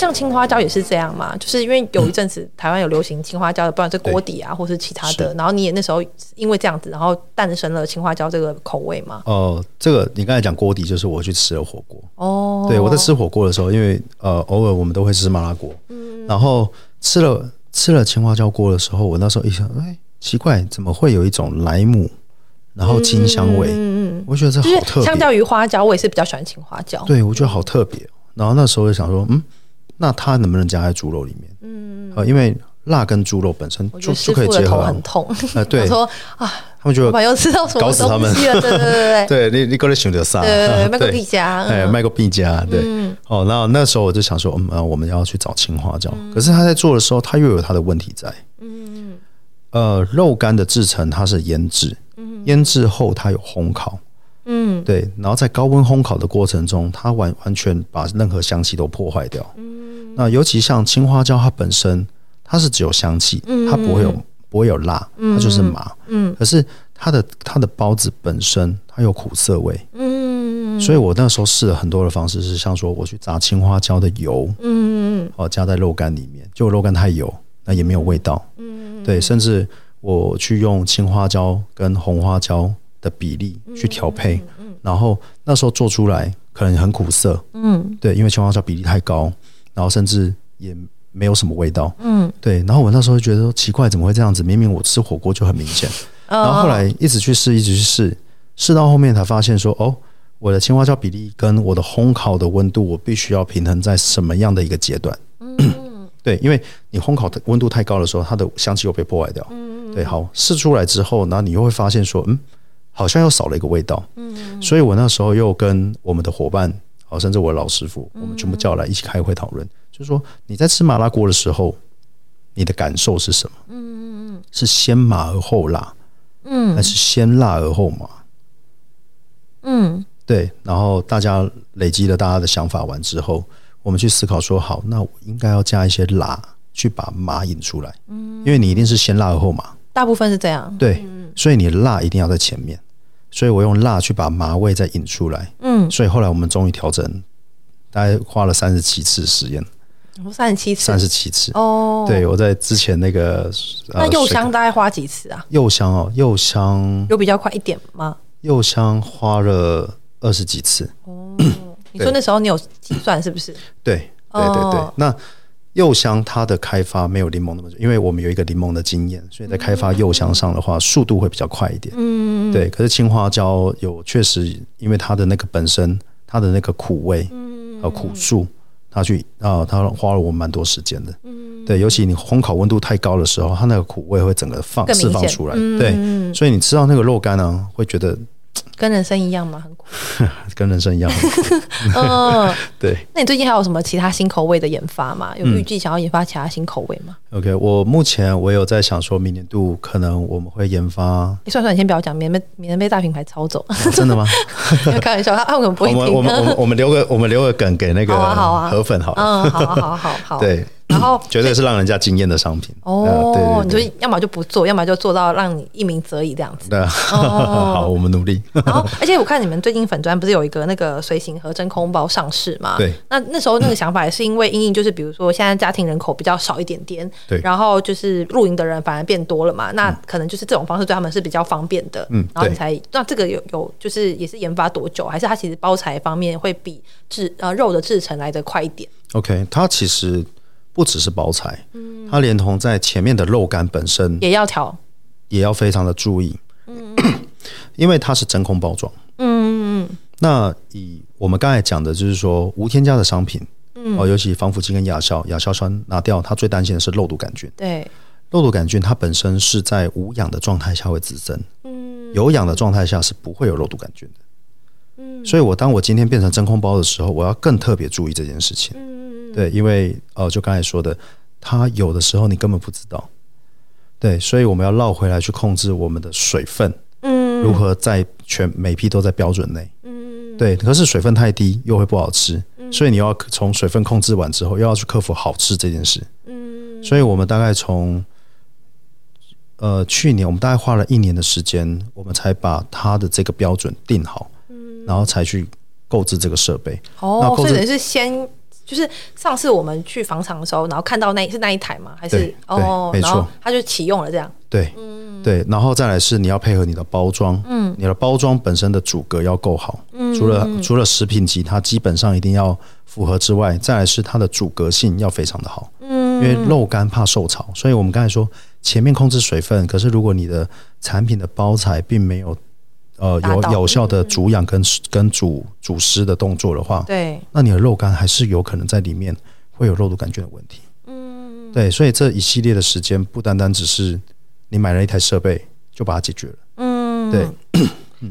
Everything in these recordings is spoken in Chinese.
像青花椒也是这样嘛，就是因为有一阵子台湾有流行青花椒的，不管是锅底啊，或是其他的，然后你也那时候因为这样子，然后诞生了青花椒这个口味嘛。哦、呃，这个你刚才讲锅底，就是我去吃了火锅。哦，对，我在吃火锅的时候，因为呃偶尔我们都会吃麻辣锅，嗯，然后吃了吃了青花椒锅的时候，我那时候一想，哎，奇怪，怎么会有一种莱姆，然后清香味？嗯嗯，我觉得这好特别。相较于花椒，我也是比较喜欢青花椒。对，我觉得好特别。然后那时候就想说，嗯。那它能不能加在猪肉里面？嗯，呃，因为辣跟猪肉本身就就可以结合。头很痛，呃，对，说啊，他们就又吃到什么搞死他们，对对对对对，对 你你过来选择啥？对，卖个 必加，哎，卖个必加，对，哦，然后那时候我就想说，嗯，我们要去找青花椒，可是他在做的时候，他又有他的问题在，嗯，呃，肉干的制成它是腌制，腌制后它有烘烤，嗯，对，然后在高温烘烤的过程中，它完完全把任何香气都破坏掉，那尤其像青花椒，它本身它是只有香气，它不会有不会有辣，它就是麻。嗯，可是它的它的包子本身它有苦涩味。嗯，所以我那时候试了很多的方式，是像说我去炸青花椒的油，嗯嗯，哦加在肉干里面，结果肉干太油，那也没有味道。嗯，对，甚至我去用青花椒跟红花椒的比例去调配，然后那时候做出来可能很苦涩。嗯，对，因为青花椒比例太高。然后甚至也没有什么味道，嗯，对。然后我那时候就觉得说奇怪，怎么会这样子？明明我吃火锅就很明显。然后后来一直去试，一直去试，试到后面才发现说，哦，我的青花椒比例跟我的烘烤的温度，我必须要平衡在什么样的一个阶段？嗯，对，因为你烘烤的温度太高的时候，它的香气又被破坏掉。嗯，对。好，试出来之后，然后你又会发现说，嗯，好像又少了一个味道。嗯，所以我那时候又跟我们的伙伴。好，甚至我的老师傅，我们全部叫来一起开会讨论，就是说你在吃麻辣锅的时候，你的感受是什么？嗯嗯嗯，是先麻而后辣，嗯，还是先辣而后麻？嗯，对。然后大家累积了大家的想法完之后，我们去思考说，好，那我应该要加一些辣，去把麻引出来。嗯，因为你一定是先辣而后麻，大部分是这样。对，所以你辣一定要在前面。所以我用辣去把麻味再引出来，嗯，所以后来我们终于调整，大概花了三十七次实验，三十七次，三十七次哦。对，我在之前那个，那右香大概花几次啊？右香哦，右香有比较快一点吗？右香花了二十几次哦。你说那时候你有计算是不是？对对对对，那。柚香它的开发没有柠檬那么久，因为我们有一个柠檬的经验，所以在开发柚香上的话，速度会比较快一点。嗯，对。可是青花椒有确实，因为它的那个本身它的那个苦味，和苦素，它去啊，它花了我蛮多时间的。嗯，对。尤其你烘烤温度太高的时候，它那个苦味会整个放释放出来。对，所以你吃到那个肉干呢，会觉得。跟人生一样吗？很苦，跟人生一样。嗯，对。那你最近还有什么其他新口味的研发吗？有预计想要研发其他新口味吗？嗯，OK，我目前我有在想说，明年度可能我们会研发。你算算，你先不要讲，免被免被大品牌抄走。真的吗？开玩笑，他他可能不会听。我们我们我们留个我们留个梗给那个河粉好了。嗯，好好好好。对。然后绝对是让人家惊艳的商品哦，对，对，对，你就要么就不做，要么就做到让你一鸣则已这样子。对，好，我们努力。然后，而且我看你们最近粉砖不是有一个那个随行和真空包上市嘛？对。那那时候那个想法也是因为因应，就是比如说现在家庭人口比较少一点点，对。然后就是露营的人反而变多了嘛，那可能就是这种方式对他们是比较方便的。嗯。然后你才那这个有有就是也是研发多久？还是它其实包材方面会比制呃肉的制成来得快一点？OK，它其实。不只是包材，它连同在前面的肉干本身也要调，也要非常的注意，嗯，因为它是真空包装，嗯嗯，那以我们刚才讲的，就是说无添加的商品，嗯，哦，尤其防腐剂跟亚硝亚硝酸拿掉，它最担心的是肉毒杆菌，对，肉毒杆菌它本身是在无氧的状态下会滋生，嗯，有氧的状态下是不会有肉毒杆菌的，嗯，所以我当我今天变成真空包的时候，我要更特别注意这件事情，嗯。对，因为呃，就刚才说的，它有的时候你根本不知道，对，所以我们要绕回来去控制我们的水分，嗯，如何在全每批都在标准内，嗯，对，可是水分太低又会不好吃，嗯、所以你要从水分控制完之后，又要去克服好吃这件事。嗯，所以我们大概从呃去年，我们大概花了一年的时间，我们才把它的这个标准定好，嗯，然后才去购置这个设备。哦，所以是先。就是上次我们去房厂的时候，然后看到那是那一台吗？还是哦，没错，它就启用了这样。对，嗯，对，然后再来是你要配合你的包装，嗯，你的包装本身的阻隔要够好，嗯，除了除了食品级它基本上一定要符合之外，再来是它的阻隔性要非常的好，嗯，因为肉干怕受潮，所以我们刚才说前面控制水分，可是如果你的产品的包材并没有。呃，有有效的煮养跟跟煮煮湿的动作的话，对，那你的肉干还是有可能在里面会有肉毒杆菌的问题。嗯，对，所以这一系列的时间不单单只是你买了一台设备就把它解决了。嗯，对。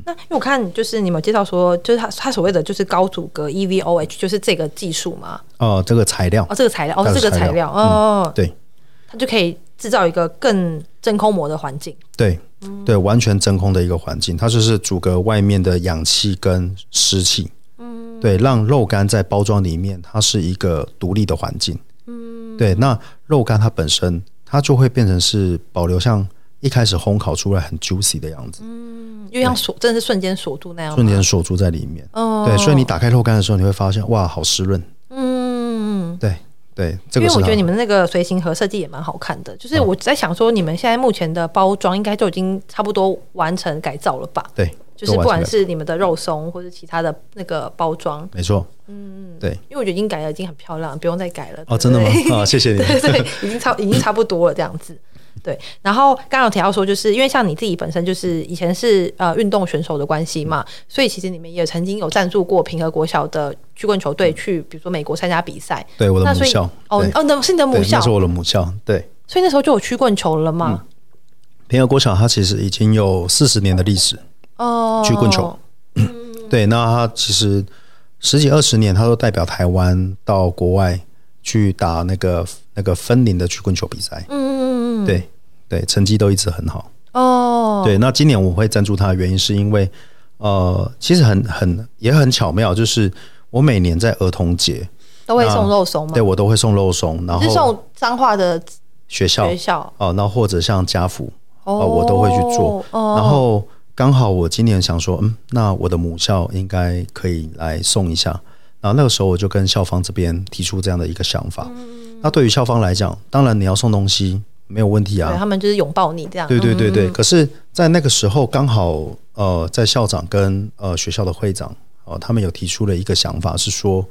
那因为我看就是你们介绍说，就是他他所谓的就是高阻隔 EVOH，就是这个技术嘛。哦，这个材料。哦，这个材料。哦，这个材料。哦、嗯，对。它就可以制造一个更真空膜的环境。对。对，完全真空的一个环境，它就是阻隔外面的氧气跟湿气。嗯，对，让肉干在包装里面，它是一个独立的环境。嗯，对，那肉干它本身，它就会变成是保留像一开始烘烤出来很 juicy 的样子。嗯，因为像锁，真的是瞬间锁住那样，瞬间锁住在里面。哦，对，所以你打开肉干的时候，你会发现，哇，好湿润。嗯，对。对，这个、因为我觉得你们那个随行盒设计也蛮好看的，就是我在想说，你们现在目前的包装应该就已经差不多完成改造了吧？对，就是不管是你们的肉松或者其他的那个包装，没错，嗯，对，因为我觉得已经改了，已经很漂亮，不用再改了。哦，真的吗？啊，谢谢你，对对，已经差已经差不多了这样子。对，然后刚刚有提到说，就是因为像你自己本身就是以前是呃运动选手的关系嘛，所以其实你们也曾经有赞助过平和国小的曲棍球队去，比如说美国参加比赛。对，我的母校。哦哦，那是你的母校，那是我的母校。对，所以那时候就有曲棍球了嘛。嗯、平和国小它其实已经有四十年的历史哦，曲棍球。嗯、对，那它其实十几二十年，它都代表台湾到国外去打那个那个分龄的曲棍球比赛。嗯。对对，成绩都一直很好哦。对，那今年我会赞助他的原因是因为，呃，其实很很也很巧妙，就是我每年在儿童节都会送肉松吗？对，我都会送肉松，然后是送彰化的学校学校哦，那或者像家福哦，我都会去做。然后刚好我今年想说，嗯，那我的母校应该可以来送一下。然后那个时候我就跟校方这边提出这样的一个想法。那对于校方来讲，当然你要送东西。没有问题啊，他们就是拥抱你这样。对对对对，嗯、可是，在那个时候刚好，呃，在校长跟呃学校的会长哦、呃，他们有提出了一个想法，是说，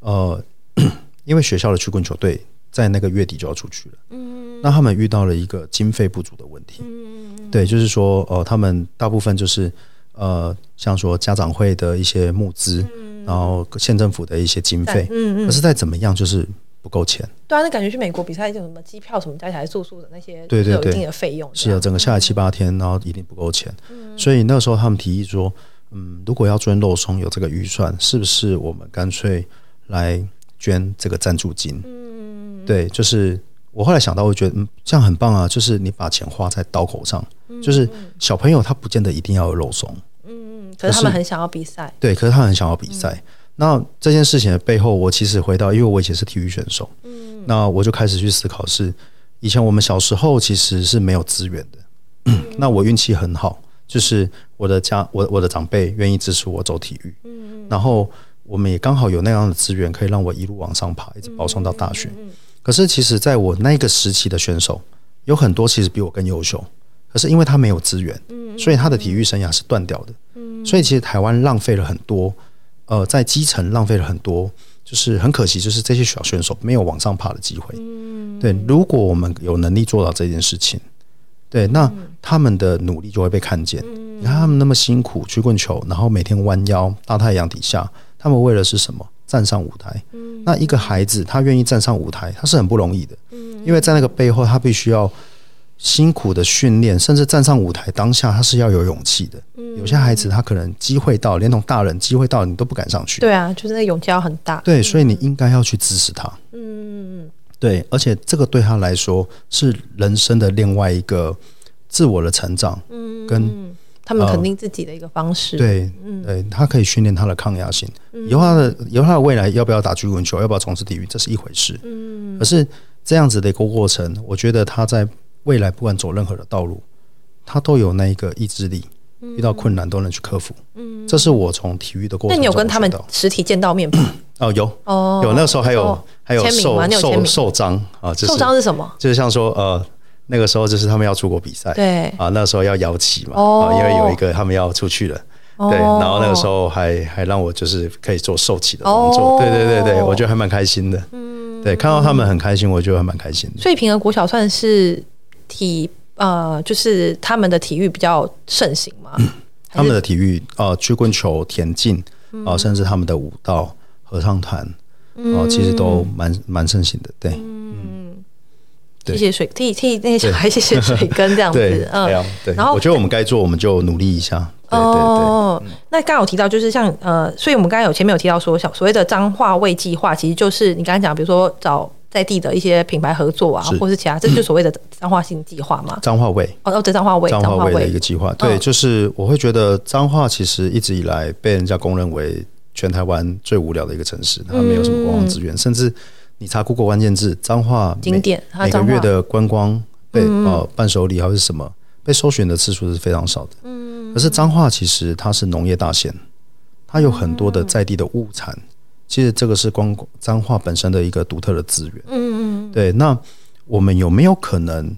呃，因为学校的曲棍球队在那个月底就要出去了，嗯，那他们遇到了一个经费不足的问题，嗯，对，就是说，呃，他们大部分就是呃，像说家长会的一些募资，嗯、然后县政府的一些经费，嗯嗯，可是再怎么样就是。不够钱，对啊，那感觉去美国比赛，就什么机票什么加起来住宿的那些，对对对，有一定的费用。是啊，整个下来七八天，然后一定不够钱。嗯、所以那个时候他们提议说，嗯，如果要捐肉松有这个预算，是不是我们干脆来捐这个赞助金？嗯，对，就是我后来想到，我觉得嗯，这样很棒啊，就是你把钱花在刀口上，嗯、就是小朋友他不见得一定要有肉松，嗯，可是他们很想要比赛，对，可是他很想要比赛。嗯那这件事情的背后，我其实回到，因为我以前是体育选手，嗯，那我就开始去思考是，是以前我们小时候其实是没有资源的，嗯、那我运气很好，就是我的家，我我的长辈愿意支持我走体育，嗯，然后我们也刚好有那样的资源，可以让我一路往上爬，一直保送到大学。嗯、可是其实在我那个时期的选手，有很多其实比我更优秀，可是因为他没有资源，嗯，所以他的体育生涯是断掉的，嗯，所以其实台湾浪费了很多。呃，在基层浪费了很多，就是很可惜，就是这些小选手没有往上爬的机会。嗯，对，如果我们有能力做到这件事情，对，那他们的努力就会被看见。嗯，你看他们那么辛苦，曲棍球，然后每天弯腰，大太阳底下，他们为了是什么？站上舞台。嗯，那一个孩子他愿意站上舞台，他是很不容易的。嗯，因为在那个背后，他必须要。辛苦的训练，甚至站上舞台当下，他是要有勇气的。嗯，有些孩子他可能机会到，连同大人机会到，你都不敢上去。对啊，就是那勇气要很大。对，所以你应该要去支持他。嗯，对，而且这个对他来说是人生的另外一个自我的成长。嗯，跟他们肯定自己的一个方式。对，嗯，对，他可以训练他的抗压性。以后他的以后他的未来要不要打曲棍球，要不要从事体育，这是一回事。嗯，可是这样子的一个过程，我觉得他在未来不管走任何的道路，他都有那一个意志力，遇到困难都能去克服。嗯，这是我从体育的过程。那你有跟他们实体见到面吗？哦，有。哦，有那时候还有还有受受受章啊，受章是什么？就是像说呃。那个时候就是他们要出国比赛，对。啊，那时候要摇旗嘛，啊，因为有一个他们要出去了，对，然后那个时候还还让我就是可以做受旗的工作，对对对对，我觉得还蛮开心的，嗯，对，看到他们很开心，我觉得还蛮开心的。所以平和国小算是体呃，就是他们的体育比较盛行嘛，他们的体育呃，曲棍球、田径啊，甚至他们的舞蹈、合唱团啊，其实都蛮蛮盛行的，对。嗯。谢谢水替替那些小孩谢谢水根这样子，嗯，对。然后我觉得我们该做，我们就努力一下。哦，那刚刚有提到，就是像呃，所以我们刚刚有前面有提到说，小所谓的彰化味计划，其实就是你刚刚讲，比如说找在地的一些品牌合作啊，或是其他，这 就是所谓的彰化性计划嘛。彰化味哦，哦，这彰化味，彰化味的一个计划。对，就是我会觉得彰化其实一直以来被人家公认为全台湾最无聊的一个城市，它没有什么观光资源，甚至。你查 Google 关键字，彰化景点每个月的观光被呃伴手礼还是什么被搜寻的次数是非常少的。嗯，可是彰化其实它是农业大县，它有很多的在地的物产，其实这个是光彰化本身的一个独特的资源。嗯嗯，对。那我们有没有可能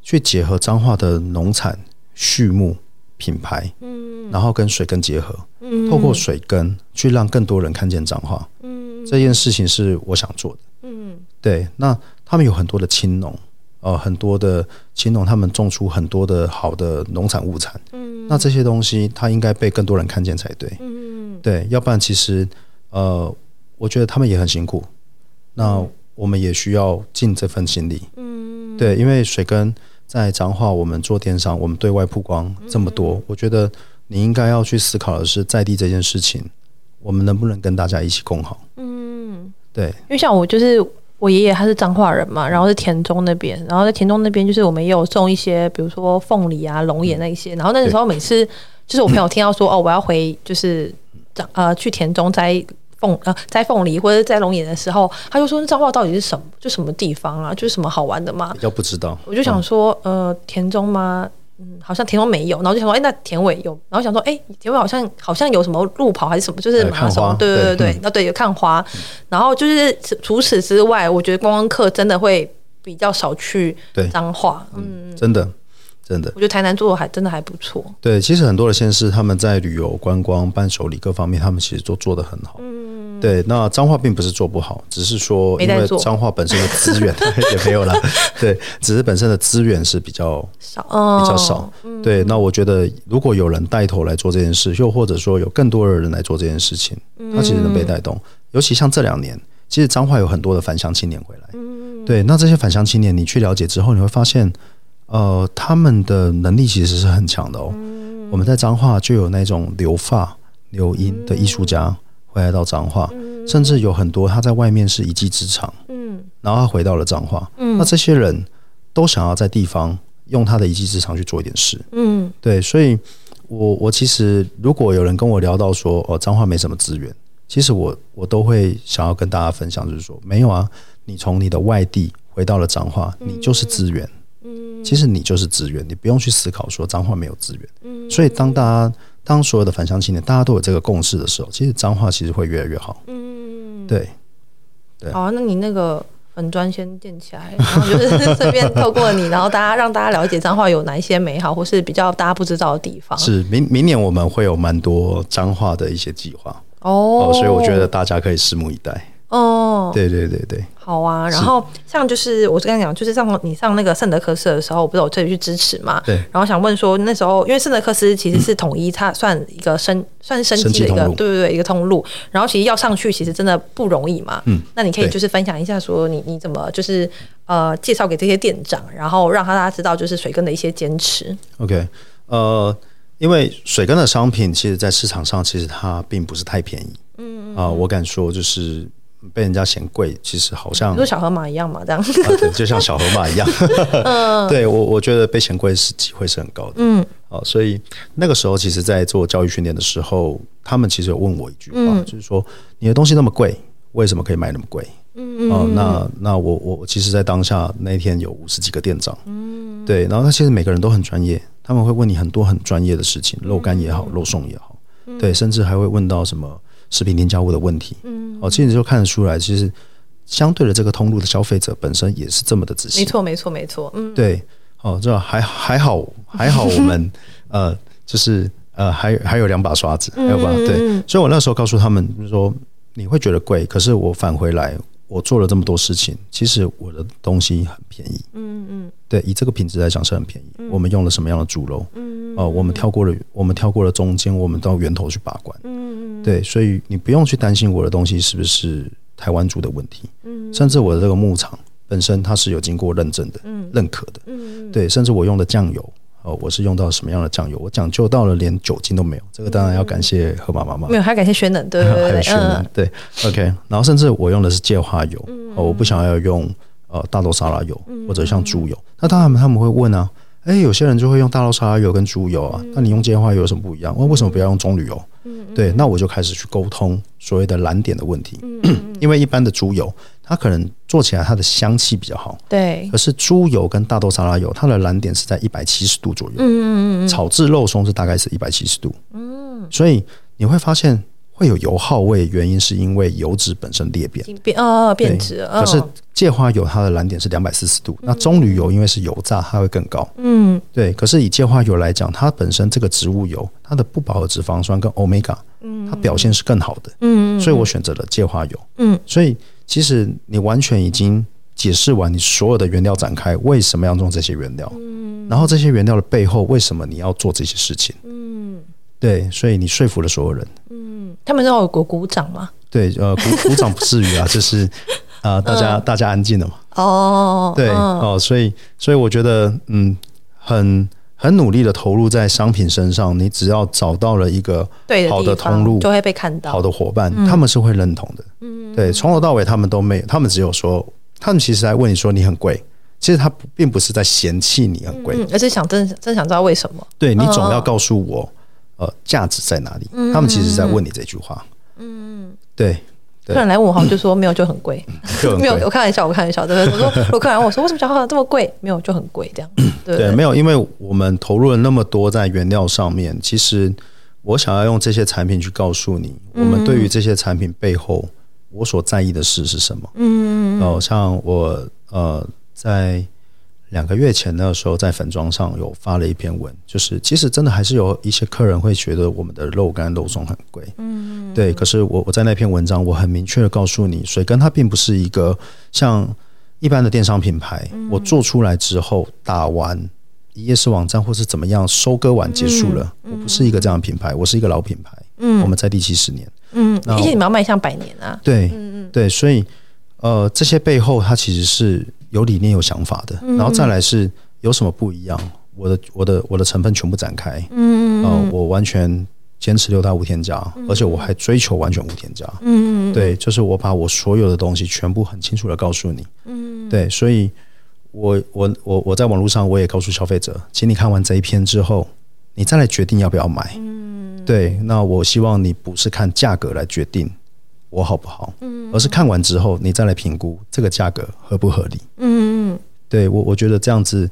去结合彰化的农产、畜牧品牌？嗯，然后跟水根结合，嗯，透过水根去让更多人看见彰化。嗯，这件事情是我想做的。嗯对，那他们有很多的青农，呃，很多的青农，他们种出很多的好的农产物产。嗯，那这些东西，它应该被更多人看见才对。嗯，对，要不然其实，呃，我觉得他们也很辛苦。那我们也需要尽这份心力。嗯，对，因为水根在彰化，我们做电商，我们对外曝光这么多，我觉得你应该要去思考的是，在地这件事情，我们能不能跟大家一起共好？嗯，对，因为像我就是。我爷爷他是彰化人嘛，然后是田中那边，然后在田中那边就是我们也有种一些，比如说凤梨啊、龙眼那一些。然后那个时候每次就是我朋友听到说哦，我要回就是彰呃去田中摘凤呃摘凤梨或者摘龙眼的时候，他就说那彰化到底是什么？就什么地方啊？就是什么好玩的吗？比较不知道。我就想说呃田中吗？嗯，好像田中没有，然后就想说，哎、欸，那田尾有，然后想说，哎、欸，田尾好像好像有什么路跑还是什么，就是马拉松，对对对对，那对，对有看花，嗯、然后就是除此之外，我觉得观光客真的会比较少去彰化，嗯，嗯真的真的，我觉得台南做的还真的还不错，对，其实很多的县市他们在旅游观光伴手礼各方面，他们其实都做得很好，嗯。对，那彰化并不是做不好，只是说因为彰化本身的资源 也没有了。对，只是本身的资源是比较少，比较少。对，那我觉得如果有人带头来做这件事，又或者说有更多的人来做这件事情，他其实能被带动。尤其像这两年，其实彰化有很多的返乡青年回来。嗯对，那这些返乡青年，你去了解之后，你会发现，呃，他们的能力其实是很强的哦。我们在彰化就有那种留发留音的艺术家。回来到彰化，甚至有很多他在外面是一技之长，嗯，然后他回到了彰化，嗯，那这些人都想要在地方用他的一技之长去做一点事，嗯，对，所以我我其实如果有人跟我聊到说哦彰化没什么资源，其实我我都会想要跟大家分享，就是说没有啊，你从你的外地回到了彰化，你就是资源，嗯，其实你就是资源，你不用去思考说脏话没有资源，嗯，所以当大家。当所有的返乡青年大家都有这个共识的时候，其实脏话其实会越来越好。嗯，对，对。好，那你那个粉砖先建起来，然后就是顺便透过你，然后大家让大家了解脏话有哪一些美好，或是比较大家不知道的地方。是明明年我们会有蛮多脏话的一些计划哦，所以我觉得大家可以拭目以待。哦，对对对对，好啊。然后像就是我是跟你讲，就是上你上那个圣德克斯的时候，我不是有特意去支持嘛？对。然后想问说，那时候因为圣德克斯其实是统一，它算一个升算是生机的一个，对对对，一个通路。然后其实要上去，其实真的不容易嘛。嗯。那你可以就是分享一下，说你你怎么就是呃介绍给这些店长，然后让他大家知道就是水根的一些坚持。OK，呃，因为水根的商品，其实在市场上其实它并不是太便宜。嗯啊，我敢说就是。被人家嫌贵，其实好像，就小河马一样嘛，这样，啊、对，就像小河马一样。嗯，对我我觉得被嫌贵是机会是很高的。嗯，哦，所以那个时候其实，在做教育训练的时候，他们其实有问我一句话，嗯、就是说你的东西那么贵，为什么可以卖那么贵？嗯哦，那那我我其实，在当下那一天有五十几个店长，嗯，对，然后他其实每个人都很专业，他们会问你很多很专业的事情，肉干也好，肉松也好，对，甚至还会问到什么食品添加物的问题，嗯，哦，其实你就看得出来，其实相对的这个通路的消费者本身也是这么的仔细，没错，没错，没错，嗯，对。哦，这还还好，还好，我们呃，就是呃，还还有两把刷子，还有吧？对，所以我那时候告诉他们，就是说你会觉得贵，可是我返回来，我做了这么多事情，其实我的东西很便宜。嗯嗯，对，以这个品质来讲是很便宜。我们用了什么样的猪肉？嗯哦，我们跳过了，我们跳过了中间，我们到源头去把关。嗯嗯，对，所以你不用去担心我的东西是不是台湾猪的问题。嗯，甚至我的这个牧场。本身它是有经过认证的，嗯、认可的，嗯、对，甚至我用的酱油，哦，我是用到什么样的酱油？我讲究到了连酒精都没有，这个当然要感谢河马妈妈，没有，还感谢轩能，对对对，还有轩能，对，OK，然后甚至我用的是芥花油，哦，我不想要用呃大豆沙拉油或者像猪油，那当然他们会问啊。哎，有些人就会用大豆沙拉油跟猪油啊，那你用芥花油有什么不一样？我为什么不要用棕榈油？对，那我就开始去沟通所谓的蓝点的问题。因为一般的猪油，它可能做起来它的香气比较好，对。可是猪油跟大豆沙拉油，它的燃点是在一百七十度左右。嗯嗯嗯。炒制肉松是大概是一百七十度。嗯。所以你会发现。会有油耗味，原因是因为油脂本身裂变，变哦变质。可是芥花油它的燃点是两百四十度，嗯、那棕榈油因为是油炸，它会更高。嗯，对。可是以芥花油来讲，它本身这个植物油，它的不饱和脂肪酸跟欧米伽，它表现是更好的。嗯，所以我选择了芥花油。嗯，所以其实你完全已经解释完你所有的原料展开，为什么要用这些原料？嗯，然后这些原料的背后，为什么你要做这些事情？嗯，对，所以你说服了所有人。嗯他们让我鼓鼓掌吗？对，呃，鼓鼓掌不至于啊，就是啊、呃，大家、嗯、大家安静了嘛。哦，对哦，所以所以我觉得，嗯，很很努力的投入在商品身上，你只要找到了一个好的通路，就会被看到。好的伙伴，嗯、他们是会认同的。嗯，对，从头到尾他们都没有，他们只有说，他们其实在问你说你很贵，其实他并不是在嫌弃你很贵、嗯，而是想真真想知道为什么。对，你总要告诉我。呃，价值在哪里？嗯、他们其实是在问你这句话。嗯，对。客人来问我，好像就说没有就很贵，没有。我开玩笑，我开玩笑，对不对？我说，我客人问我说，为什么小号这么贵？没有就很贵，这样。对，对，没有，因为我们投入了那么多在原料上面。其实我想要用这些产品去告诉你，我们对于这些产品背后，我所在意的事是什么？嗯，哦，像我呃在。两个月前那个时候，在粉装上有发了一篇文，就是其实真的还是有一些客人会觉得我们的肉干肉松很贵，嗯，对。可是我我在那篇文章，我很明确的告诉你，水根它并不是一个像一般的电商品牌，我做出来之后打完一页式网站或是怎么样收割完结束了，我不是一个这样的品牌，我是一个老品牌，嗯，我们在第七十年，嗯，而且你们要迈向百年啊，对，嗯嗯，对，所以呃，这些背后它其实是。有理念、有想法的，然后再来是有什么不一样？我的、我的、我的成分全部展开，嗯嗯，我完全坚持六大无添加，而且我还追求完全无添加，嗯嗯，对，就是我把我所有的东西全部很清楚的告诉你，嗯，对，所以我、我、我、我在网络上我也告诉消费者，请你看完这一篇之后，你再来决定要不要买，嗯，对，那我希望你不是看价格来决定。我好不好？嗯，而是看完之后，你再来评估这个价格合不合理。嗯嗯，对我，我觉得这样子，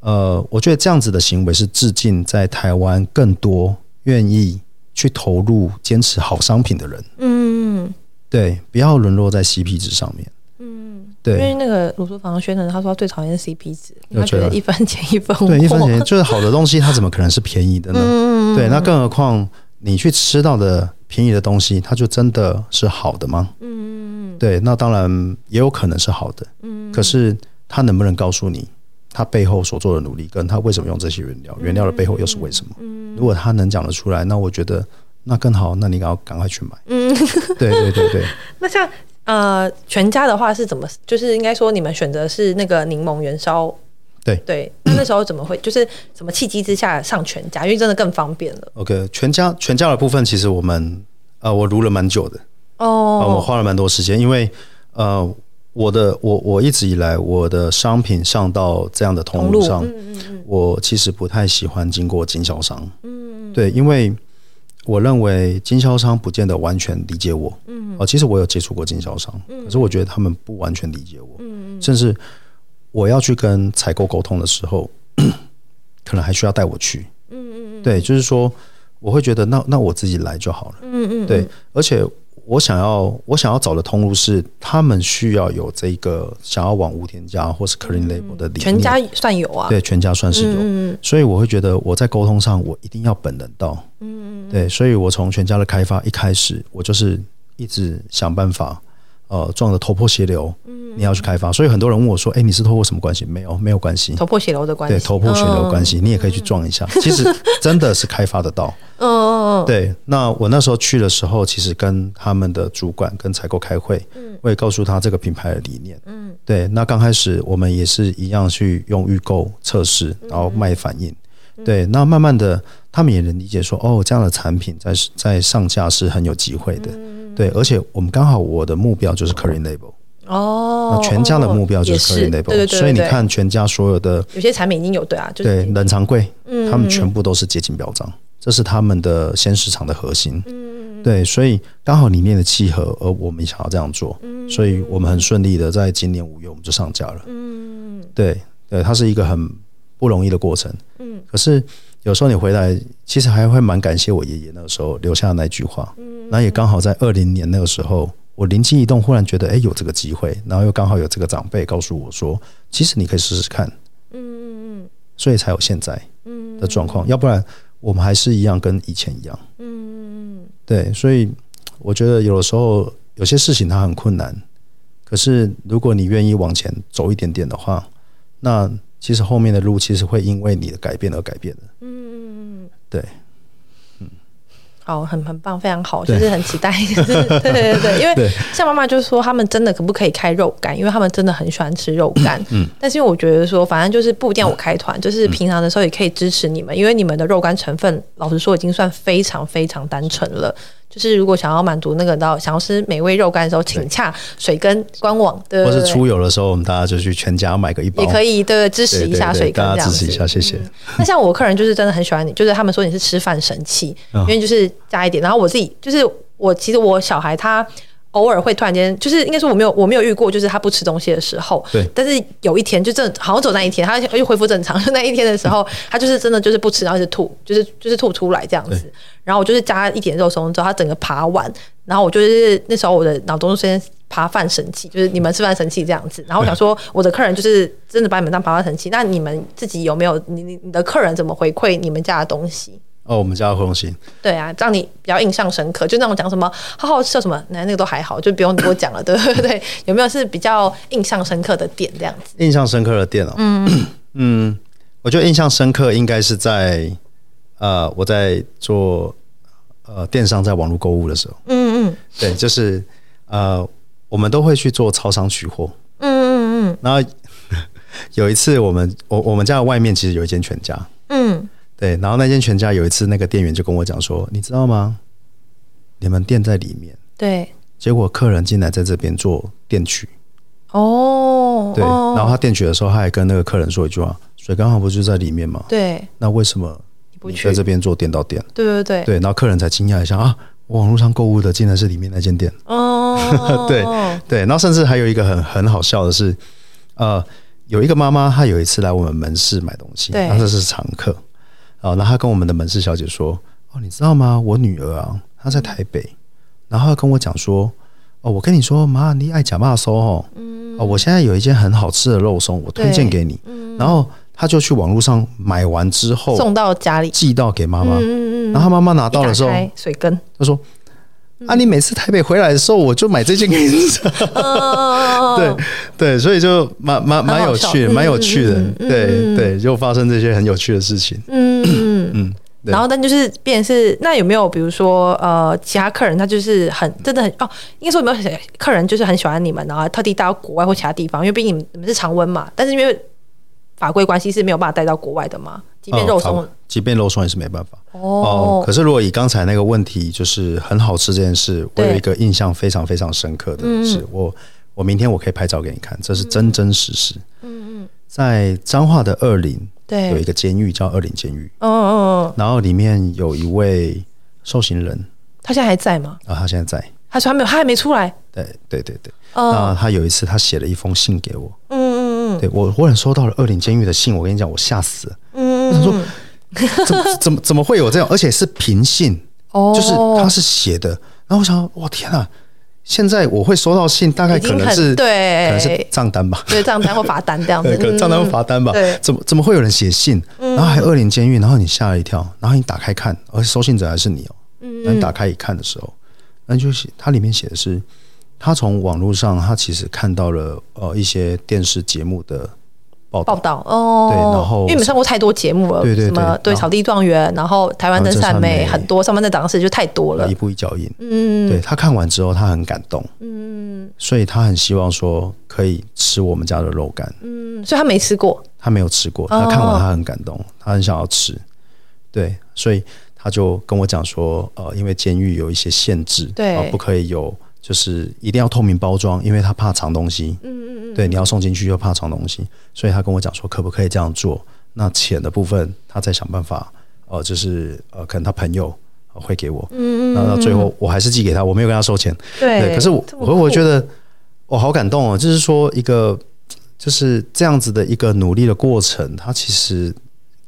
呃，我觉得这样子的行为是致敬在台湾更多愿意去投入、坚持好商品的人。嗯，对，不要沦落在 CP 值上面。嗯，对，因为那个鲁厨房宣传，他说他最讨厌 CP 值，他觉得一分钱一分货。对，一分钱就是好的东西，它怎么可能是便宜的呢？嗯，对，那更何况你去吃到的。便宜的东西，它就真的是好的吗？嗯，对，那当然也有可能是好的。嗯，可是他能不能告诉你，他背后所做的努力，跟他为什么用这些原料，原料的背后又是为什么？嗯，如果他能讲得出来，那我觉得那更好，那你要赶快去买。嗯，对对对对。那像呃全家的话是怎么？就是应该说你们选择是那个柠檬元烧。对对，那那时候怎么会就是什么契机之下上全家？因为真的更方便了。OK，全家全家的部分其实我们呃我读了蛮久的哦，我花了蛮多时间，因为呃我的我我一直以来我的商品上到这样的通路上，我其实不太喜欢经过经销商。嗯，对，因为我认为经销商不见得完全理解我。嗯，哦，其实我有接触过经销商，可是我觉得他们不完全理解我。嗯，甚至我要去跟采购沟通的时候，可能还需要带我去。嗯嗯，对，就是说我会觉得那那我自己来就好了。嗯嗯，对，而且。我想要，我想要找的通路是，他们需要有这个想要往无添加或是 clean label 的理念。全家算有啊，对，全家算是有。嗯，所以我会觉得我在沟通上，我一定要本能到。嗯嗯，对，所以我从全家的开发一开始，我就是一直想办法。呃，撞得头破血流，你要去开发，所以很多人问我说：“哎，你是透过什么关系？”没有，没有关系。头破血流的关系，对，头破血流的关系，你也可以去撞一下。其实真的是开发得到。嗯嗯嗯。对，那我那时候去的时候，其实跟他们的主管跟采购开会，我也告诉他这个品牌的理念。嗯。对，那刚开始我们也是一样去用预购测试，然后卖反应。对，那慢慢的他们也能理解说：“哦，这样的产品在在上架是很有机会的。”对，而且我们刚好我的目标就是 clean label 哦，全家的目标就是 clean label，对对对，所以你看全家所有的有些产品已经有对啊，就是、对冷藏柜，嗯，他们全部都是接近标章，这是他们的鲜食厂的核心，嗯，对，所以刚好里面的契合，而我们想要这样做，嗯，所以我们很顺利的在今年五月我们就上架了，嗯，对，对，它是一个很不容易的过程，嗯，可是有时候你回来，其实还会蛮感谢我爷爷那个时候留下的那句话，嗯。那也刚好在二零年那个时候，我灵机一动，忽然觉得，哎，有这个机会，然后又刚好有这个长辈告诉我说，其实你可以试试看，嗯嗯嗯，所以才有现在的状况，要不然我们还是一样跟以前一样，嗯嗯对，所以我觉得有的时候有些事情它很困难，可是如果你愿意往前走一点点的话，那其实后面的路其实会因为你的改变而改变的，嗯嗯嗯，对。好，很很棒，非常好，就是很期待。对对对对，因为像妈妈就是说，他们真的可不可以开肉干？因为他们真的很喜欢吃肉干。嗯。但是因为我觉得说，反正就是不一定要我开团，就是平常的时候也可以支持你们，因为你们的肉干成分，老实说已经算非常非常单纯了。就是如果想要满足那个到想要吃美味肉干的时候，请洽水根官网。对，或是出游的时候，我们大家就去全家买个一包，也可以。对，支持一下水根，大家支持一下，谢谢。那像我客人就是真的很喜欢你，就是他们说你是吃饭神器，因为就是加一点。然后我自己就是我，其实我小孩他。偶尔会突然间，就是应该说我没有我没有遇过，就是他不吃东西的时候。对。但是有一天，就正好像走那一天，他又恢复正常。就 那一天的时候，他就是真的就是不吃，然后一直吐，就是就是吐出来这样子。然后我就是加一点肉松之后，他整个爬完。然后我就是那时候我的脑中先爬饭神器，就是你们吃饭神器这样子。然后我想说，我的客人就是真的把你们当爬饭神器。那你们自己有没有你你你的客人怎么回馈你们家的东西？哦，我们家的东西，对啊，让你比较印象深刻，就那种讲什么好好吃什么，那那个都还好，就不用多讲了，对不对？有没有是比较印象深刻的店这样子？印象深刻的店哦，嗯。嗯，我觉得印象深刻应该是在呃，我在做呃电商在网络购物的时候，嗯嗯，对，就是呃，我们都会去做超商取货，嗯嗯嗯，然后 有一次我们我我们家的外面其实有一间全家，嗯。对，然后那间全家有一次，那个店员就跟我讲说：“你知道吗？你们店在里面。”对。结果客人进来在这边做店取。哦。对，然后他店取的时候，他还跟那个客人说一句话：“水刚好不就在里面吗？”对。那为什么你在这边做店到店？对对对。对，然后客人才惊讶一下啊，我网络上购物的竟然是里面那间店。哦。对对，然后甚至还有一个很很好笑的是，呃，有一个妈妈，她有一次来我们门市买东西，对，这是常客。哦，然后他跟我们的门市小姐说：“哦，你知道吗？我女儿啊，她在台北，然后她跟我讲说，哦，我跟你说，妈，你爱假骂收哦，哦，我现在有一间很好吃的肉松，我推荐给你。然后他就去网络上买完之后，送到家里，寄到给妈妈。然后妈妈拿到的时候，水根，他说。”啊！你每次台北回来的时候，我就买这件给你穿。对对，所以就蛮蛮蛮有趣的，蛮有趣的。对对，就发生这些很有趣的事情。嗯嗯嗯。然后，但就是变是那有没有比如说呃，其他客人他就是很真的很哦，应该说有没有客人就是很喜欢你们，然后特地带到国外或其他地方，因为毕竟你们是常温嘛。但是因为法规关系是没有办法带到国外的嘛。即便肉松、哦，即便肉松也是没办法哦，哦。可是如果以刚才那个问题，就是很好吃这件事，我有一个印象非常非常深刻的是，嗯、我我明天我可以拍照给你看，这是真真实实。嗯嗯，在彰化的二林，对，有一个监狱叫二林监狱。嗯嗯嗯，然后里面有一位受刑人，他现在还在吗？啊，他现在在。他说他没有，他还没出来。对对对对。那他有一次他写了一封信给我。嗯嗯嗯。对我忽然收到了二林监狱的信，我跟你讲，我吓死了。他说怎么 怎么怎么会有这样？而且是平信。哦。就是他是写的，然后我想，我天啊！现在我会收到信，大概可能是对，可能是账单吧，对账单或罚单这样子，可能账单或罚单吧。对，怎么怎么会有人写信，然后还恶灵监狱，然后你吓了一跳，然后你打开看，而且收信者还是你哦。嗯，那你打开一看的时候，那就写它里面写的是，他从网络上他其实看到了呃一些电视节目的。报道。哦，对，然后因为你们上过太多节目了，对对对，什么对草地状元，然后台湾的善美很多，上班的档事就太多了，一步一脚印。嗯，对他看完之后，他很感动，嗯，所以他很希望说可以吃我们家的肉干，嗯，所以他没吃过，他没有吃过，他看完他很感动，他很想要吃，对，所以他就跟我讲说，呃，因为监狱有一些限制，对，不可以有。就是一定要透明包装，因为他怕藏东西。嗯嗯嗯。对，你要送进去又怕藏东西，所以他跟我讲说，可不可以这样做？那钱的部分，他再想办法。呃，就是呃，可能他朋友会给我。嗯嗯。那到最后，我还是寄给他，我没有跟他收钱。对。对，可是我我我觉得我好感动哦，就是说一个就是这样子的一个努力的过程，他其实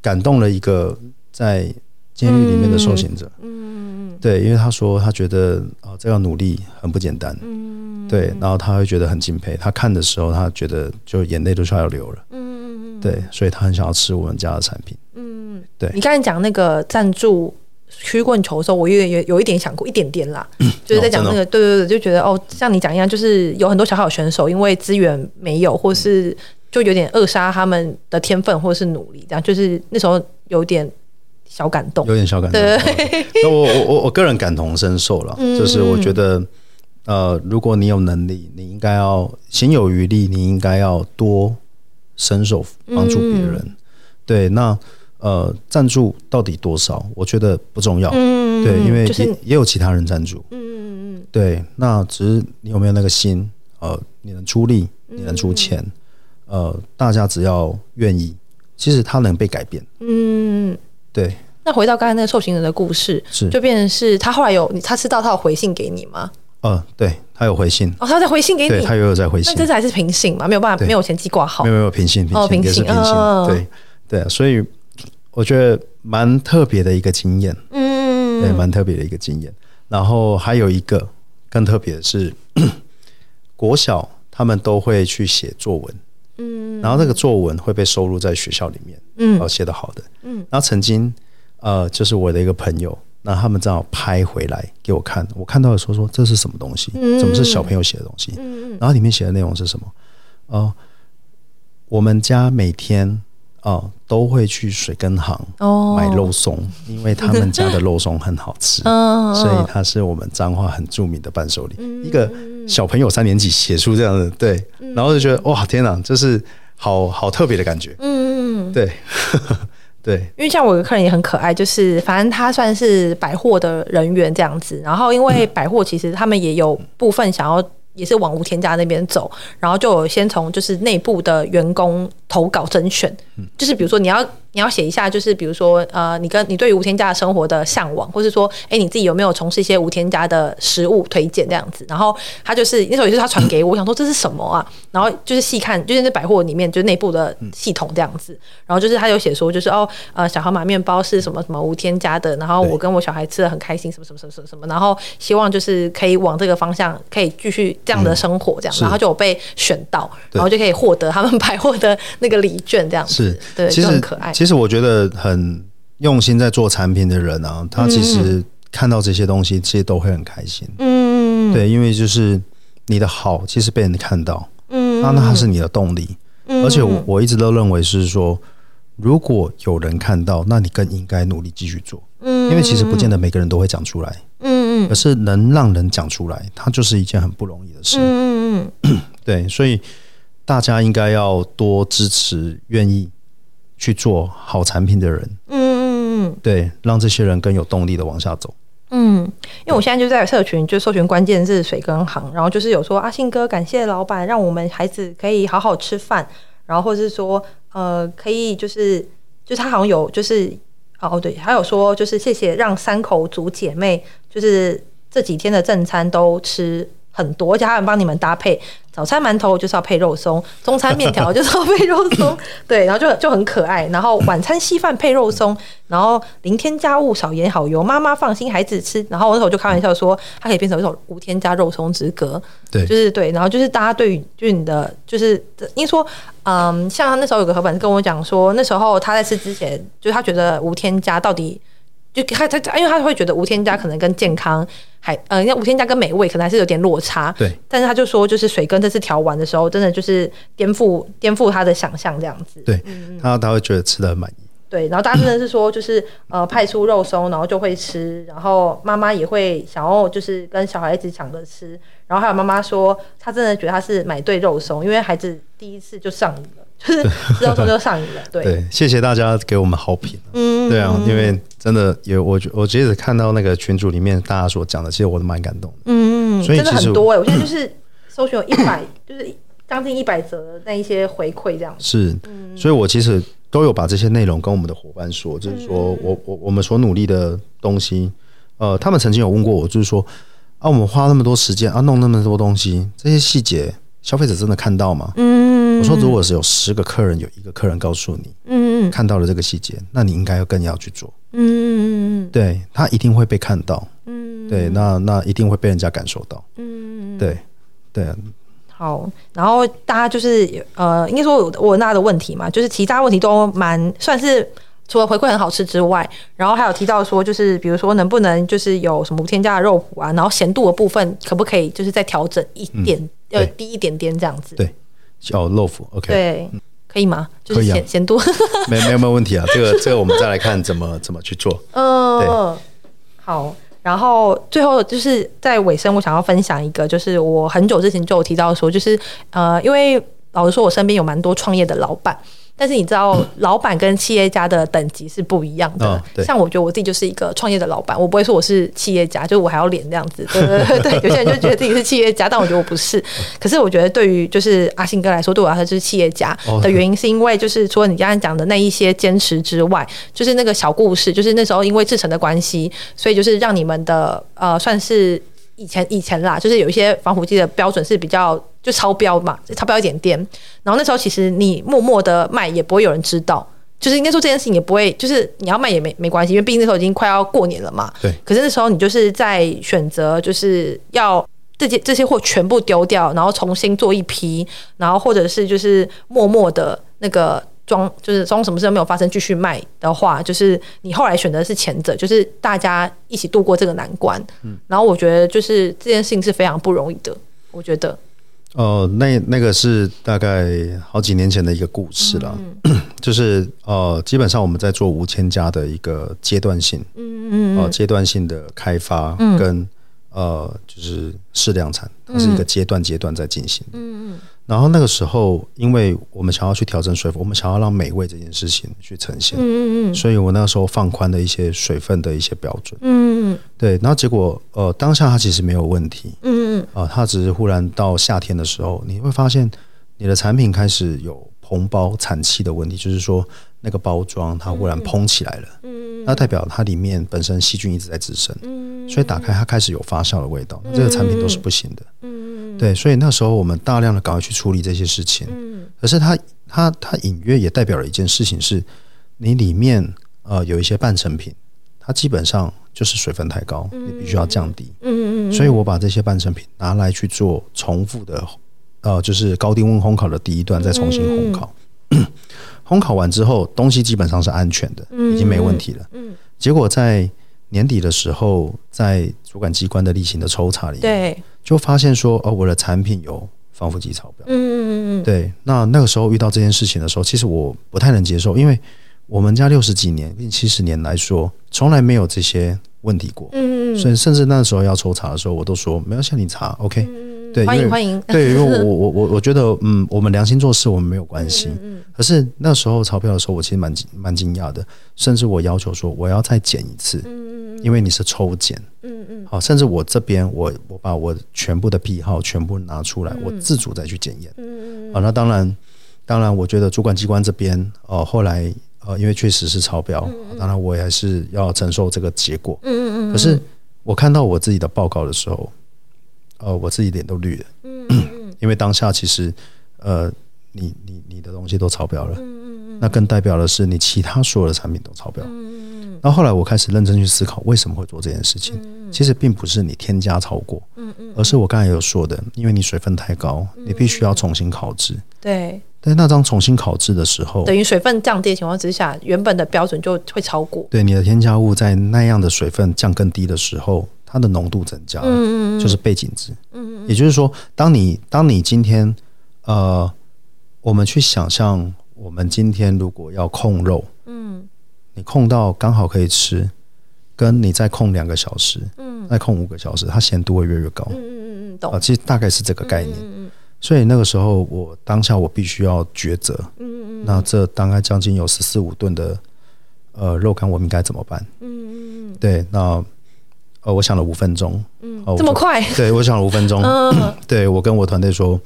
感动了一个在监狱里面的受刑者。嗯嗯嗯。对，因为他说他觉得啊、呃，这样努力很不简单，嗯，对，然后他会觉得很敬佩。他看的时候，他觉得就眼泪都快要流了，嗯嗯嗯，对，所以他很想要吃我们家的产品，嗯，对。你刚才讲那个赞助曲棍球的时候，我有有有一点想过一点点啦，嗯、就是在讲那个，哦、对对对，就觉得哦，像你讲一样，就是有很多小小选手，因为资源没有，或是就有点扼杀他们的天分，或是努力，这样就是那时候有点。小感动，有点小感动。那我我我我个人感同身受了，就是我觉得，呃，如果你有能力，你应该要行有余力，你应该要多伸手帮助别人。对，那呃，赞助到底多少？我觉得不重要。对，因为也也有其他人赞助。嗯嗯嗯。对，那只是你有没有那个心？呃，你能出力，你能出钱，呃，大家只要愿意，其实他能被改变。嗯。对，那回到刚才那个受刑人的故事，是。就变成是他后来有他知道他有回信给你吗？嗯，对他有回信。哦，他在回信给你，他又有在回信，那这次还是平信嘛？没有办法，没有前期挂号，没有没有平信，平信也是平信，对对，所以我觉得蛮特别的一个经验，嗯，对，蛮特别的一个经验。然后还有一个更特别的是，国小他们都会去写作文。嗯，然后那个作文会被收录在学校里面，嗯，然后写得好的，嗯，然后曾经，呃，就是我的一个朋友，那他们正好拍回来给我看，我看到的时候说，这是什么东西？嗯，怎么是小朋友写的东西？嗯嗯，然后里面写的内容是什么？哦、呃，我们家每天。哦，都会去水根行买肉松，哦、因为他们家的肉松很好吃，哦、所以它是我们彰化很著名的伴手礼。嗯、一个小朋友三年级写出这样的，对，嗯、然后就觉得哇，天哪，这是好好特别的感觉。嗯，对，对，因为像我有个客人也很可爱，就是反正他算是百货的人员这样子，然后因为百货其实他们也有部分想要。也是往无添加那边走，然后就有先从就是内部的员工投稿甄选，就是比如说你要你要写一下，就是比如说呃，你跟你对于无添加的生活的向往，或是说哎你自己有没有从事一些无添加的食物推荐这样子，然后他就是那时候也是他传给我，我想说这是什么啊？然后就是细看，就是那百货里面就是内部的系统这样子，然后就是他有写说就是哦呃小河马面包是什么什么无添加的，然后我跟我小孩吃的很开心，什么什么什么什么什么，然后希望就是可以往这个方向可以继续。这样的生活，这样，嗯、然后就有被选到，然后就可以获得他们百货的那个礼券，这样子，是对，其实很可爱。其实我觉得很用心在做产品的人啊，他其实看到这些东西，其实都会很开心。嗯，对，因为就是你的好，其实被人看到，嗯，那那它是你的动力。嗯，而且我我一直都认为是说，如果有人看到，那你更应该努力继续做。嗯，因为其实不见得每个人都会讲出来。嗯嗯，可是能让人讲出来，它就是一件很不容易的事。嗯嗯，对，所以大家应该要多支持愿意去做好产品的人。嗯嗯嗯，对，让这些人更有动力的往下走。嗯，因为我现在就在社群，就搜寻关键字水跟行，然后就是有说阿信哥感谢老板，让我们孩子可以好好吃饭，然后或者是说呃可以就是就是他好像有就是哦对，还有说就是谢谢让三口组姐妹就是这几天的正餐都吃很多，而且他们帮你们搭配。早餐馒头就是要配肉松，中餐面条 就是要配肉松，对，然后就就很可爱。然后晚餐稀饭配肉松，然后零添加物少盐好油，妈妈放心，孩子吃。然后我那时候就开玩笑说，它可以变成一种无添加肉松之歌，对，就是对。然后就是大家对于就是你的就是，因为说，嗯，像他那时候有个伙伴跟我讲说，那时候他在吃之前，就是他觉得无添加到底。就他他，因为他会觉得无添加可能跟健康还呃，因为无添加跟美味可能还是有点落差。对。但是他就说，就是水根这次调完的时候，真的就是颠覆颠覆他的想象这样子。对。他他会觉得吃的很满意。对。然后大家真的是说，就是呃派出肉松，然后就会吃，然后妈妈也会想要就是跟小孩子抢着吃。然后还有妈妈说，她真的觉得她是买对肉松，因为孩子第一次就上瘾了。就是肉松就上瘾了，对。对，谢谢大家给我们好评，嗯，对啊，因为真的也我，我觉得看到那个群组里面大家所讲的，其实我都蛮感动的，嗯嗯，所以真的很多哎、欸，我现在就是搜寻有一百，就是将近一百则的那一些回馈这样。子，是，所以我其实都有把这些内容跟我们的伙伴说，就是说我我我们所努力的东西，呃，他们曾经有问过我，就是说啊，我们花那么多时间啊，弄那么多东西，这些细节。消费者真的看到吗？嗯，我说，如果是有十个客人，有一个客人告诉你，嗯，看到了这个细节，那你应该要更要去做，嗯嗯嗯，对，他一定会被看到，嗯，对，那那一定会被人家感受到，嗯，对，对。好，然后大家就是呃，应该说我我那的问题嘛，就是其他问题都蛮算是。除了回馈很好吃之外，然后还有提到说，就是比如说能不能就是有什么无添加的肉脯啊，然后咸度的部分可不可以就是再调整一点，呃、嗯，低一点点这样子。对，叫肉脯，OK。对，可以吗？就是咸咸、啊、度，没没有没有问题啊。这个这个我们再来看怎么怎么去做。嗯，对好。然后最后就是在尾声，我想要分享一个，就是我很久之前就有提到说，就是呃，因为老实说，我身边有蛮多创业的老板。但是你知道，老板跟企业家的等级是不一样的。哦、像我觉得我自己就是一个创业的老板，我不会说我是企业家，就是我还要脸这样子。对对对，有些人就觉得自己是企业家，但我觉得我不是。可是我觉得对于就是阿信哥来说，对我来说就是企业家的原因，是因为就是除了你刚才讲的那一些坚持之外，就是那个小故事，就是那时候因为制成的关系，所以就是让你们的呃算是。以前以前啦，就是有一些防腐剂的标准是比较就超标嘛，超标一点点。然后那时候其实你默默的卖也不会有人知道，就是应该说这件事情也不会，就是你要卖也没没关系，因为毕竟那时候已经快要过年了嘛。对。可是那时候你就是在选择，就是要这些这些货全部丢掉，然后重新做一批，然后或者是就是默默的那个。装就是装什么事都没有发生，继续卖的话，就是你后来选择是前者，就是大家一起度过这个难关。嗯，然后我觉得就是这件事情是非常不容易的，我觉得。哦、呃，那那个是大概好几年前的一个故事了，嗯、就是呃，基本上我们在做无添加的一个阶段性，嗯嗯呃，阶段性的开发跟、嗯、呃，就是适量产，它是一个阶段阶段在进行，嗯嗯。然后那个时候，因为我们想要去调整水分，我们想要让美味这件事情去呈现，嗯嗯嗯，所以我那个时候放宽了一些水分的一些标准，嗯嗯，对。然后结果，呃，当下它其实没有问题，嗯嗯，啊、呃，它只是忽然到夏天的时候，你会发现你的产品开始有膨包产气的问题，就是说那个包装它忽然膨起来了，那代表它里面本身细菌一直在滋生，嗯，所以打开它开始有发酵的味道，这个产品都是不行的，嗯。对，所以那时候我们大量的赶快去处理这些事情。嗯，可是它它它隐约也代表了一件事情是，你里面呃有一些半成品，它基本上就是水分太高，你必须要降低。嗯嗯嗯。所以我把这些半成品拿来去做重复的，呃，就是高低温烘烤的第一段，再重新烘烤。烘烤完之后，东西基本上是安全的，已经没问题了。嗯。结果在年底的时候，在主管机关的例行的抽查里面，对。就发现说，哦，我的产品有防腐剂超标。嗯嗯嗯对，那那个时候遇到这件事情的时候，其实我不太能接受，因为我们家六十几年、近七十年来说，从来没有这些问题过。嗯嗯。所以，甚至那时候要抽查的时候，我都说没有向你查，OK。对，欢迎欢迎。对，因为我 我我我觉得，嗯，我们良心做事，我们没有关系。嗯，嗯，可是那时候钞票的时候，我其实蛮蛮惊讶的，甚至我要求说我要再检一次。嗯嗯，因为你是抽检。嗯嗯。好，甚至我这边我我把我全部的批号全部拿出来，我自主再去检验。嗯嗯。好，那当然，当然，我觉得主管机关这边，哦、呃，后来呃，因为确实是超标，当然我也还是要承受这个结果。嗯嗯嗯。可是我看到我自己的报告的时候。呃，我自己脸都绿了，嗯，嗯，因为当下其实，呃，你你你的东西都超标了，嗯嗯嗯，那更代表的是你其他所有的产品都超标，嗯嗯，然后后来我开始认真去思考为什么会做这件事情，嗯，其实并不是你添加超过，嗯嗯，而是我刚才有说的，因为你水分太高，你必须要重新烤制，对，但那张重新烤制的时候，等于水分降低的情况之下，原本的标准就会超过，对，你的添加物在那样的水分降更低的时候。它的浓度增加了，嗯嗯就是背景值，嗯嗯也就是说，当你当你今天，呃，我们去想象，我们今天如果要控肉，嗯，你控到刚好可以吃，跟你再控两个小时，嗯，再控五个小时，它咸度会越来越高，嗯嗯嗯懂。啊，其实大概是这个概念，嗯嗯所以那个时候我当下我必须要抉择，嗯嗯。那这大概将近有十四五吨的，呃，肉干，我们应该怎么办？嗯嗯嗯。对，那。呃，我想了五分钟，嗯，这么快？对，我想了五分钟，嗯，对我跟我团队说，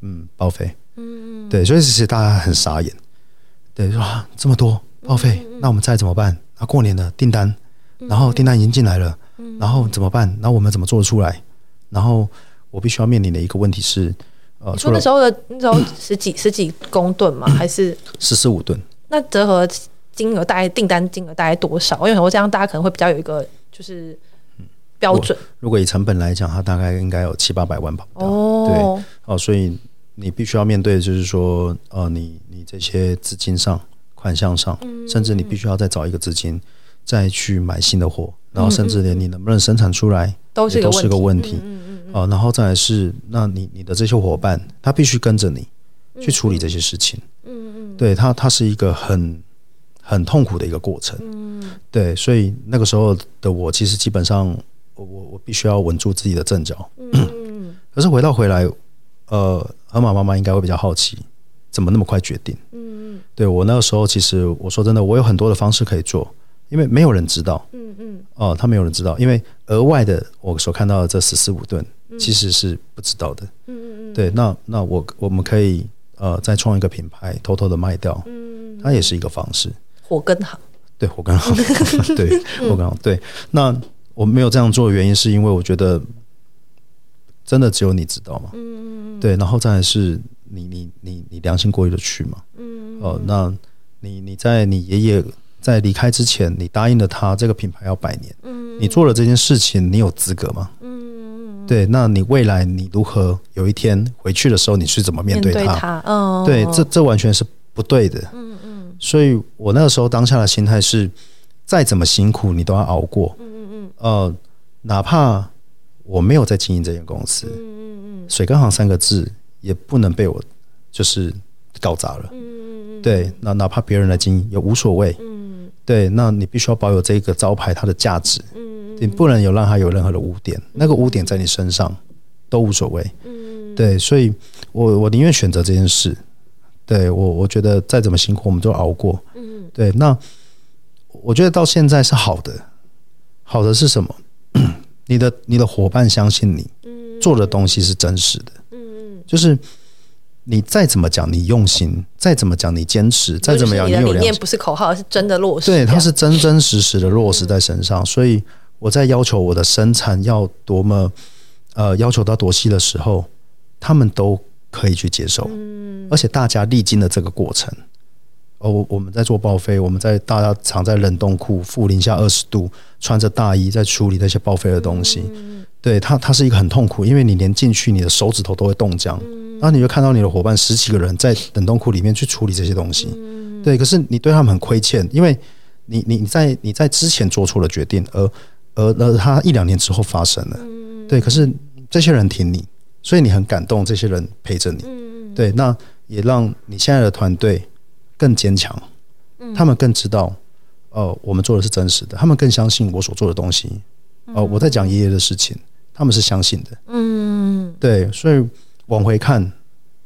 嗯，报废，嗯，对，所以其实大家很傻眼，对，说啊，这么多报废，那我们再怎么办？那过年的订单，然后订单已经进来了，然后怎么办？那我们怎么做得出来？然后我必须要面临的一个问题是，呃，你说那时候的那时候十几十几公吨吗？还是 十四五吨？那折合金额大概订单金额大概多少？因为我这样大家可能会比较有一个就是。标准，如果以成本来讲，它大概应该有七八百万跑不掉。哦，对，哦，所以你必须要面对，就是说，呃，你你这些资金上、款项上，嗯、甚至你必须要再找一个资金，再去买新的货，然后甚至连你能不能生产出来，都是都是个问题。嗯嗯嗯。然后再来是，那你你的这些伙伴，他必须跟着你去处理这些事情。嗯嗯。对他，他是一个很很痛苦的一个过程。嗯。对，所以那个时候的我，其实基本上。我我我必须要稳住自己的阵脚。嗯，可是回到回来，呃，河马妈妈应该会比较好奇，怎么那么快决定？嗯，对我那个时候，其实我说真的，我有很多的方式可以做，因为没有人知道。嗯嗯。哦，他没有人知道，因为额外的我所看到的这十四五吨，其实是不知道的。嗯嗯嗯。对，那那我我们可以呃再创一个品牌，偷偷的卖掉。嗯，它也是一个方式。火根行。对，火根行。对，火根行。对，那。我没有这样做的原因，是因为我觉得真的只有你知道嘛。嗯，对，然后再来是你你你你良心过意的去嘛？嗯，哦，那你你在你爷爷在离开之前，你答应了他这个品牌要百年。嗯，你做了这件事情，你有资格吗？嗯，对，那你未来你如何有一天回去的时候，你是怎么面对他？嗯，对，这这完全是不对的。嗯嗯，所以我那个时候当下的心态是，再怎么辛苦，你都要熬过。呃，哪怕我没有在经营这间公司，嗯嗯嗯，水耕行三个字也不能被我就是搞砸了，嗯嗯对，那哪怕别人来经营也无所谓，嗯，对，那你必须要保有这个招牌它的价值，嗯，你不能有让它有任何的污点，那个污点在你身上都无所谓，嗯，对，所以我我宁愿选择这件事，对我我觉得再怎么辛苦我们都熬过，嗯，对，那我觉得到现在是好的。好的是什么？你的你的伙伴相信你做的东西是真实的。嗯，就是你再怎么讲你用心，再怎么讲你坚持，再怎么样你有良心，理念不是口号，是真的落实。对，它是真真实实的落实在身上。所以我在要求我的生产要多么呃要求到多细的时候，他们都可以去接受。嗯，而且大家历经了这个过程。哦，我们在做报废，我们在大家藏在冷冻库，负零下二十度，穿着大衣在处理那些报废的东西。嗯、对它，它是一个很痛苦，因为你连进去，你的手指头都会冻僵。然后你就看到你的伙伴十几个人在冷冻库里面去处理这些东西。嗯、对，可是你对他们很亏欠，因为你你你在你在之前做错了决定，而而而他一两年之后发生了。对，可是这些人挺你，所以你很感动，这些人陪着你。对，那也让你现在的团队。更坚强，他们更知道，哦、呃，我们做的是真实的，他们更相信我所做的东西。哦、呃，我在讲爷爷的事情，他们是相信的。嗯，对，所以往回看，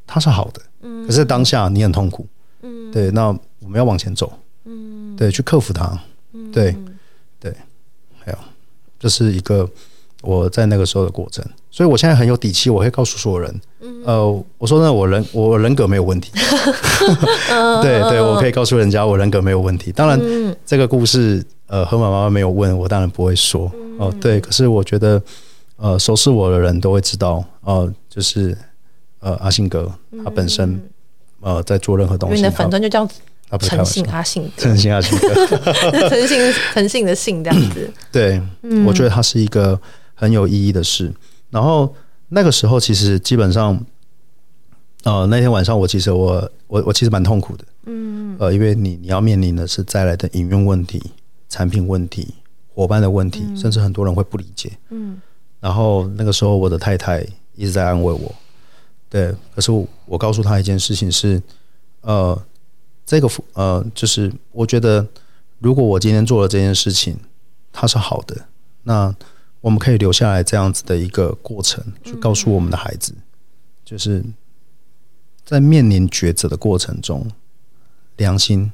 它是好的。嗯，可是当下你很痛苦。嗯，对，那我们要往前走。嗯，对，去克服它。嗯，对，对，还有，这是一个我在那个时候的过程。所以我现在很有底气，我会告诉所有人。呃，我说呢，我人我人格没有问题。对对，我可以告诉人家我人格没有问题。当然，这个故事呃，河马妈妈没有问我，当然不会说。哦，对，可是我觉得呃，熟悉我的人都会知道。哦，就是呃，阿信哥他本身呃，在做任何东西，你的粉专就叫诚信阿信，诚信阿信哥，诚信诚信的信这样子。对，我觉得它是一个很有意义的事。然后那个时候，其实基本上，呃，那天晚上我其实我我我其实蛮痛苦的，嗯，呃，因为你你要面临的是再来的营运问题、产品问题、伙伴的问题，嗯、甚至很多人会不理解，嗯。然后那个时候，我的太太一直在安慰我，对。可是我，我告诉她一件事情是，呃，这个呃，就是我觉得，如果我今天做了这件事情，它是好的，那。我们可以留下来这样子的一个过程，去告诉我们的孩子，就是在面临抉择的过程中，良心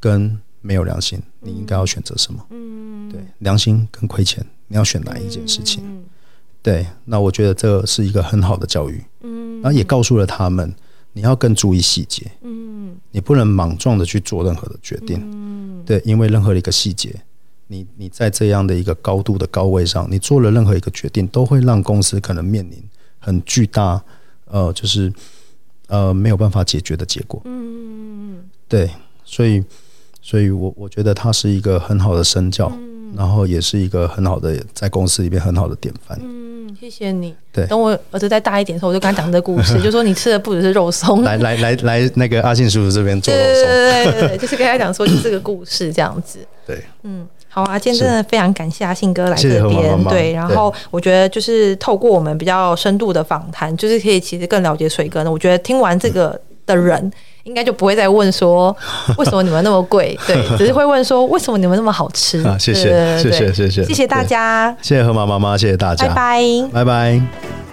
跟没有良心，你应该要选择什么？嗯，对，良心跟亏钱，你要选哪一件事情？对，那我觉得这是一个很好的教育。嗯，然后也告诉了他们，你要更注意细节。嗯，你不能莽撞的去做任何的决定。嗯，对，因为任何的一个细节。你你在这样的一个高度的高位上，你做了任何一个决定，都会让公司可能面临很巨大，呃，就是呃没有办法解决的结果。嗯，对，所以，所以我我觉得他是一个很好的身教，嗯、然后也是一个很好的在公司里面很好的典范。嗯，谢谢你。对，等我儿子再大一点的时候，我就跟他讲这个故事，就说你吃的不只是肉松。来来来来，那个阿信叔叔这边做肉松。对对对对，就是跟他讲说，就是这个故事这样子。对，嗯。好啊，今天真的非常感谢阿信哥来这边，对，然后我觉得就是透过我们比较深度的访谈，就是可以其实更了解水哥呢。我觉得听完这个的人，应该就不会再问说 为什么你们那么贵，对，只是会问说为什么你们那么好吃。啊，谢谢，谢谢，谢谢，谢谢。大家，谢谢河马妈妈，谢谢大家，拜拜，拜拜。